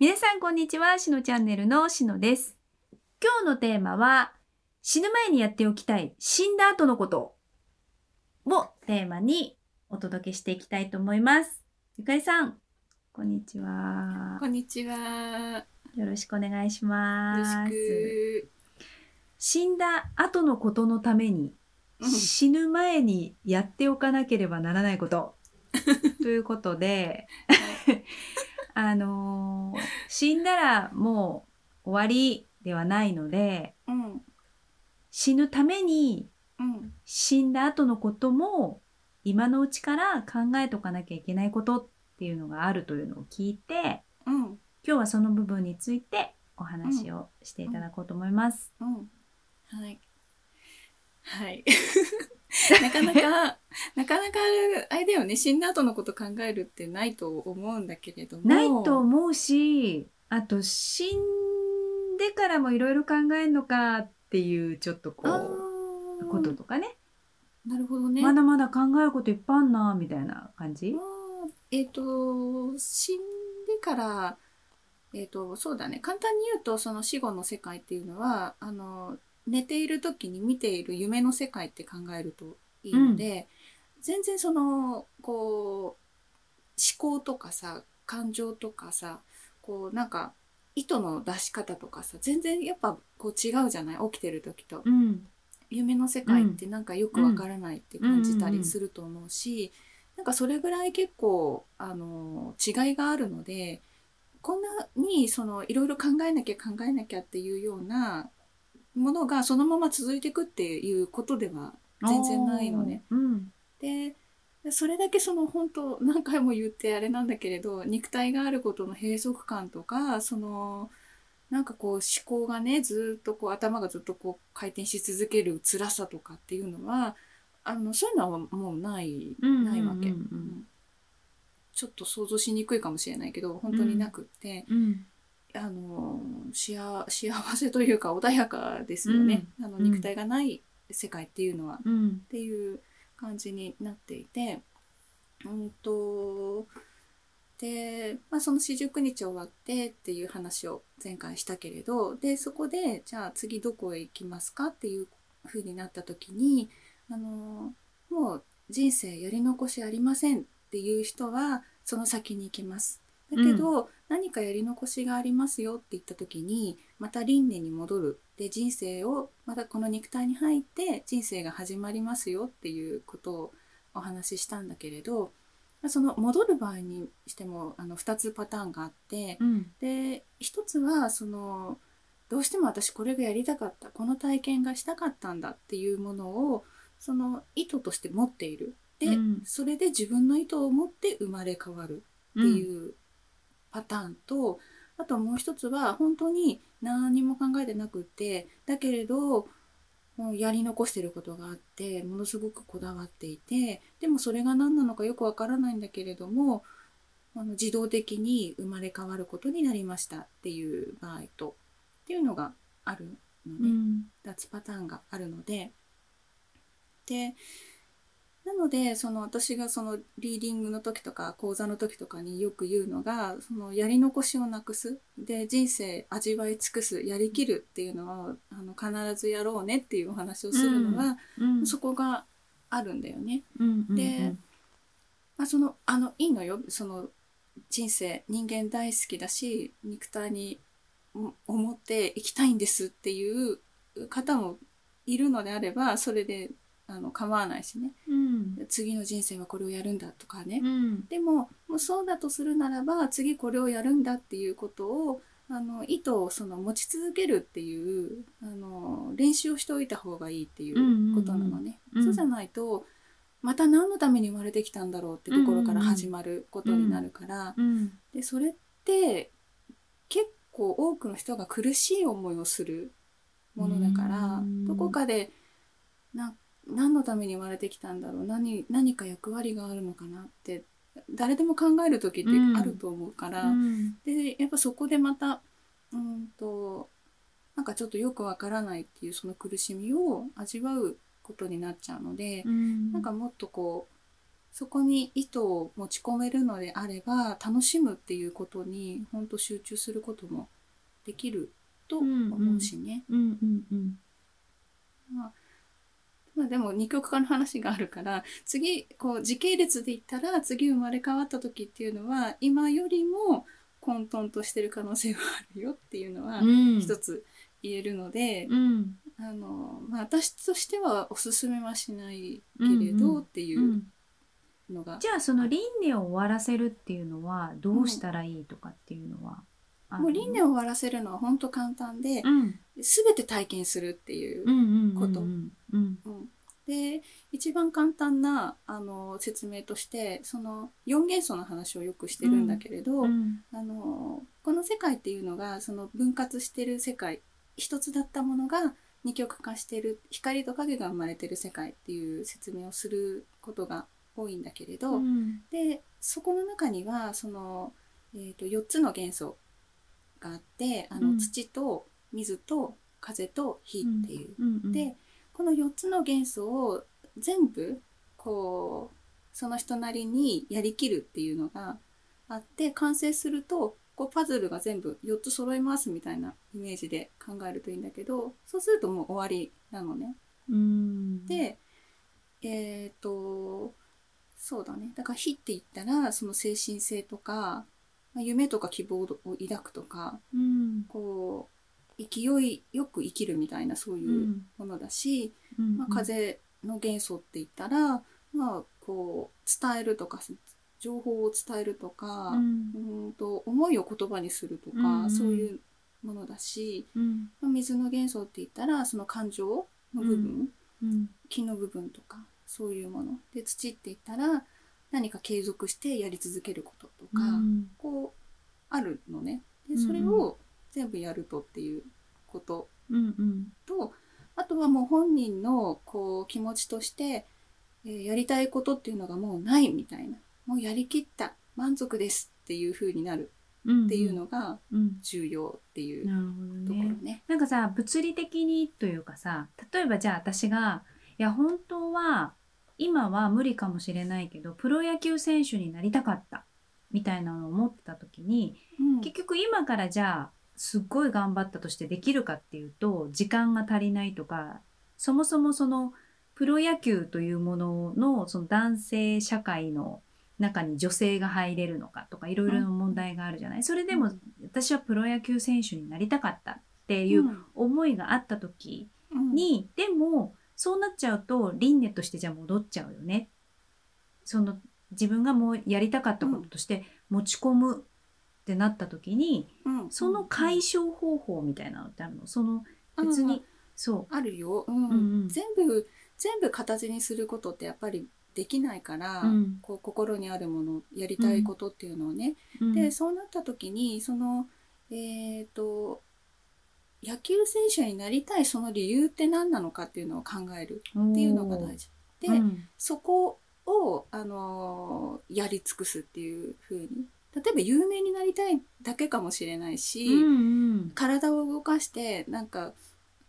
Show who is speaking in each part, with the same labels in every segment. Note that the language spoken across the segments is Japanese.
Speaker 1: 皆さんこんにちは、しのチャンネルのしのです。今日のテーマは、死ぬ前にやっておきたい死んだ後のことをテーマにお届けしていきたいと思います。ゆかりさん、こんにちは
Speaker 2: こ。んにちは。
Speaker 1: よろしくお願いし
Speaker 2: よ
Speaker 1: ます。
Speaker 2: ろしく。
Speaker 1: 死んだ後のことのために、
Speaker 2: うん
Speaker 1: 死ぬ前にやっておかなければならないこと。ということで、あのー死んだらもう終わりではないので、
Speaker 2: うん。
Speaker 1: 死ぬために
Speaker 2: うん。
Speaker 1: 死んだ後のことも今のうちから考えとかなきゃいけないことっていうのがあるというのを聞いて、
Speaker 2: うん。
Speaker 1: 今日はその部分についてお話をしていただこうと思います。
Speaker 2: うん。はい。はい。なかなか、なかなか、あれだよね、死んだ後のこと考えるってないと思うんだけれども。
Speaker 1: ないと思うし、あと死んでからもいろいろ考えるのかっていうちょっとこ
Speaker 2: あ
Speaker 1: う、
Speaker 2: ー
Speaker 1: こととかね。
Speaker 2: なるほどね。
Speaker 1: まだまだ考えることいっぱいあんな、みたいな感じ
Speaker 2: えっ、と、死んでから、えっ、と、そうだね。簡単に言うと、その死後の世界っていうのは、あの、寝ている時に見ている夢の世界って考えるといいので、全然その、こう、思考とかさ、感情とかさ、こう、なんか、糸の出し方とかさ、全然やっぱこう違うじゃない？起きてる時と。
Speaker 1: うん。
Speaker 2: 夢の世界ってなんかよくわからないって感じたりすると思うし、なんかそれぐらい結構あの違いがあるのでこんなにそのいろいろ考えなきゃ考えなきゃっていうようなものがそのまま続いていくっていうことでは全然ないのね。でそれだけその本当何回も言ってあれなんだけれど肉体があることの閉塞感とかそのなんかこう思考がねずっとこう頭がずっとこう回転し続ける辛さとかっていうのはあのそういうのはもうない
Speaker 1: うん
Speaker 2: ないわけ、ちょっと想像しにくいかもしれないけど本当になくって、
Speaker 1: うん。
Speaker 2: あの幸幸せというか穏やかですよね、あの
Speaker 1: うん
Speaker 2: 肉体がない世界っていうのは。
Speaker 1: うん。
Speaker 2: っていう感じになっていて、うんと、で、まあ、その四十九日終わってっていう話を前回したけれど、で、そこで、じゃあ次どこへ行きますかっていう風になった時に、あの、もう人生やり残しありませんっていう人は、その先に行きます。だけど、何かやり残しがありますよって言った時にまた輪廻に戻る。で人生をまたこの肉体に入って人生が始まりますよっていうことをお話ししたんだけれどその戻る場合にしてもあの2つパターンがあって
Speaker 1: うん。
Speaker 2: で1つはそのどうしても私これがやりたかったこの体験がしたかったんだっていうものをその意図として持っている。で、
Speaker 1: うん。
Speaker 2: それで自分の意図を持って生まれ変わるっていうパターンと、あともう一つは本当に何も考えてなくってだけれどもうやり残してることがあってものすごくこだわっていてでもそれが何なのかよくわからないんだけれどもあの自動的に生まれ変わることになりましたっていう場合とっていうのがあるのね。
Speaker 1: うん。
Speaker 2: 2つパターンがあるのででなのでその私がそのリーディングの時とか講座の時とかによく言うのがそのやり残しをなくすで人生味わい尽くすやりきるっていうのはあの必ずやろうねっていうお話をするのは、
Speaker 1: うん。
Speaker 2: そこがあるんだよね。
Speaker 1: うん。うん
Speaker 2: で、まあ、そのあのいいのよその人生人間大好きだし肉体にも思って生きたいんですっていう方もいるのであればそれであの構わないしね
Speaker 1: うん。
Speaker 2: 次の人生はこれをやるんだとかね、
Speaker 1: うん。
Speaker 2: でももうそうだとするならば次これをやるんだっていうことをあの意図をその持ち続けるっていうあの練習をしておいた方がいいっていうことなのね。そうじゃないとまた何のために生まれてきたんだろうってところから始まることになるから、
Speaker 1: うん。
Speaker 2: でそれって結構多くの人が苦しい思いをするものだから
Speaker 1: うん
Speaker 2: どこかでな何のために生まれてきたんだろう？何何か役割があるのかなって誰でも考える時ってあると思うから、
Speaker 1: うん。
Speaker 2: でやっぱそこでまたうんとなんかちょっとよくわからないっていうその苦しみを味わうことになっちゃうので、
Speaker 1: うん。
Speaker 2: なんかもっとこうそこに意図を持ち込めるのであれば楽しむっていうことに本当集中することもできると思うしね。
Speaker 1: うんうんうん
Speaker 2: まあまあでも二極化の話があるから次こう時系列で言ったら次生まれ変わった時っていうのは今よりも混沌としてる可能性があるよっていうのは
Speaker 1: うん。
Speaker 2: 一つ言えるので、
Speaker 1: うん。
Speaker 2: あのまあ、私としてはおすすめはしないけれど、
Speaker 1: うんうん
Speaker 2: っていううん。のが、
Speaker 1: じゃあその輪廻を終わらせるっていうのはどうしたらいいとかっていうのは
Speaker 2: もう輪廻を終わらせるのは本当簡単で、
Speaker 1: うん。
Speaker 2: 全て体験するっていう
Speaker 1: うんうんうん
Speaker 2: こと
Speaker 1: うんうん。
Speaker 2: うんで一番簡単なあの説明としてその4元素の話をよくしてるんだけれど、
Speaker 1: うん。
Speaker 2: あのこの世界っていうのがその分割してる世界一つだったものが二極化してる光と影が生まれてる世界っていう説明をすることが多いんだけれど、
Speaker 1: うん。
Speaker 2: でそこの中にはその、えー、と4つの元素があってあの、
Speaker 1: うん。
Speaker 2: 土と水と風と火っていう。でこの4つの元素を全部こうその人なりにやりきるっていうのがあって完成するとこうパズルが全部4つ揃いますみたいなイメージで考えるといいんだけどそうするともう終わりなのね。
Speaker 1: うん。
Speaker 2: でえっ、とそうだね。だから火って言ったらその精神性とかまあ夢とか希望を抱くとか
Speaker 1: うん。
Speaker 2: こう勢いよく生きるみたいなそういうものだし、
Speaker 1: うん
Speaker 2: まあ、風の元素って言ったら、まあ、こう伝えるとか情報を伝えるとか、
Speaker 1: うん。
Speaker 2: うんと思いを言葉にするとか、
Speaker 1: うん。うん
Speaker 2: そういうものだし、
Speaker 1: うん。
Speaker 2: まあ水の元素って言ったらその感情の部分、
Speaker 1: うん。
Speaker 2: 気の部分とかそういうもの。で土って言ったら何か継続してやり続けることとか、
Speaker 1: うん。
Speaker 2: こうあるのね。でそれを全部やるとっていうこと。
Speaker 1: うんうん。
Speaker 2: とあとはもう本人のこう気持ちとして、えーやりたいことっていうのがもうないみたいな。もうやりきった。満足ですっていう風になる
Speaker 1: うん
Speaker 2: っていうのが
Speaker 1: うん
Speaker 2: 重要っていうところ
Speaker 1: どね。
Speaker 2: ね。
Speaker 1: なんかさ物理的にというかさ例えばじゃあ私がいや本当は今は無理かもしれないけどプロ野球選手になりたかったみたいなのを思ってた時に
Speaker 2: うん。
Speaker 1: 結局今からじゃあすっごい頑張ったとしてできるかっていうと時間が足りないとかそもそもそのプロ野球というもののその男性社会の中に女性が入れるのかとかいろいろな問題があるじゃない、それでも私はプロ野球選手になりたかったっていう思いがあった時
Speaker 2: うん。
Speaker 1: に、でもそうなっちゃうと輪廻としてじゃあ戻っちゃうよね。その自分がもうやりたかったこととして持ち込むってなった時に、
Speaker 2: うん。
Speaker 1: その解消方法みたいなのってあるの？その別に、そ
Speaker 2: あるよ、うん。
Speaker 1: うんうん。
Speaker 2: 全部全部形にすることってやっぱりできないから、
Speaker 1: うん。
Speaker 2: こう心にあるものやりたいことっていうのをね、でそうなった時にそのえっ、と野球選手になりたいその理由って何なのかっていうのを考える。っていうのが大事。で、
Speaker 1: うん。
Speaker 2: そこを、あのーやり尽くすっていう風に例えば有名になりたいだけかもしれないし、
Speaker 1: うんうん。
Speaker 2: 体を動かしてなんか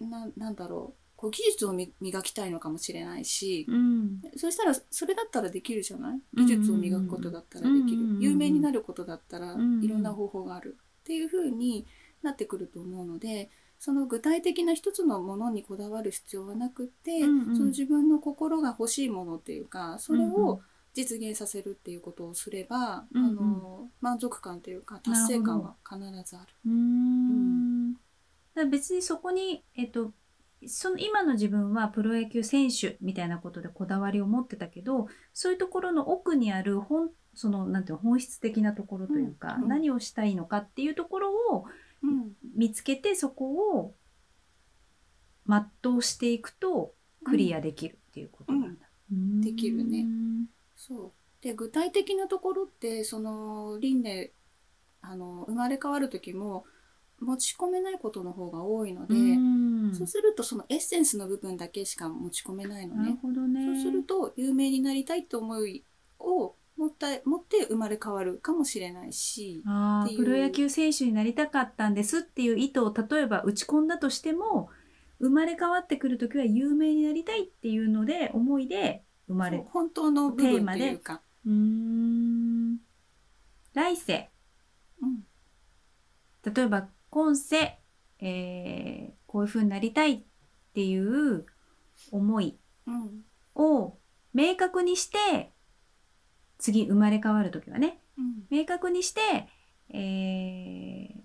Speaker 2: ななんだろう。こう技術をみ磨きたいのかもしれないし、
Speaker 1: うん。
Speaker 2: そしたらそれだったらできるじゃない？技術を磨くことだったらできる、有名になることだったらいろんな方法がある。っていう風になってくると思うのでその具体的な一つのものにこだわる必要はなくって、
Speaker 1: うんうん。
Speaker 2: その自分の心が欲しいものっていうかそれを実現させるっていうことをすれば、
Speaker 1: うんうん。
Speaker 2: あの満足感というか達成感は必ずある。
Speaker 1: ん。だ別にそこに、えっと、その今の自分はプロ野球選手みたいなことでこだわりを持ってたけどそういうところの奥にある本そのなんていうの本質的なところというか、
Speaker 2: うん。うん
Speaker 1: 何をしたいのかっていうところを
Speaker 2: うん。
Speaker 1: 見つけてそこを全うしていくとクリアできるっていうことなんだ。うん。
Speaker 2: できるねそうで具体的なところってその輪廻あの生まれ変わる時も持ち込めないことの方が多いので、
Speaker 1: うん
Speaker 2: そうするとそのエッセンスの部分だけしか持ち込めないのね。
Speaker 1: ほどね。
Speaker 2: そうすると有名になりたいと思いを持った持って生まれ変わるかもしれないし、い
Speaker 1: プロ野球選手になりたかったんですっていう意図を例えば打ち込んだとしても生まれ変わってくる時は有名になりたいっていうので思いで生まれ
Speaker 2: 本当の部分っていうか、
Speaker 1: うーん。来世。
Speaker 2: うん。
Speaker 1: 例えば今世、えーこういう風になりたいっていう思い。
Speaker 2: うん。
Speaker 1: を明確にして次生まれ変わる時はね。
Speaker 2: うん。
Speaker 1: 明確にして、えー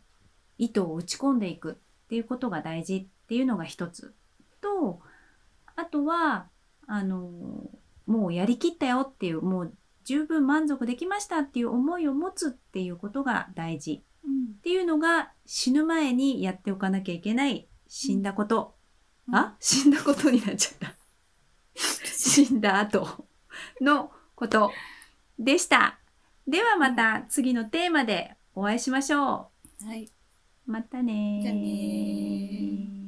Speaker 1: 糸を打ち込んでいく。っていうことが大事っていうのが一つ。とあとはあのもうやりきったよっていうもう十分満足できましたっていう思いを持つっていうことが大事。
Speaker 2: うん
Speaker 1: っていうのが死ぬ前にやっておかなきゃいけない死んだこと、
Speaker 2: うん。
Speaker 1: あ？死んだことになっちゃった。死んだ後。のことでした。ではまた次のテーマでお会いしましょ
Speaker 2: はい。
Speaker 1: うまたねー。
Speaker 2: じゃあねー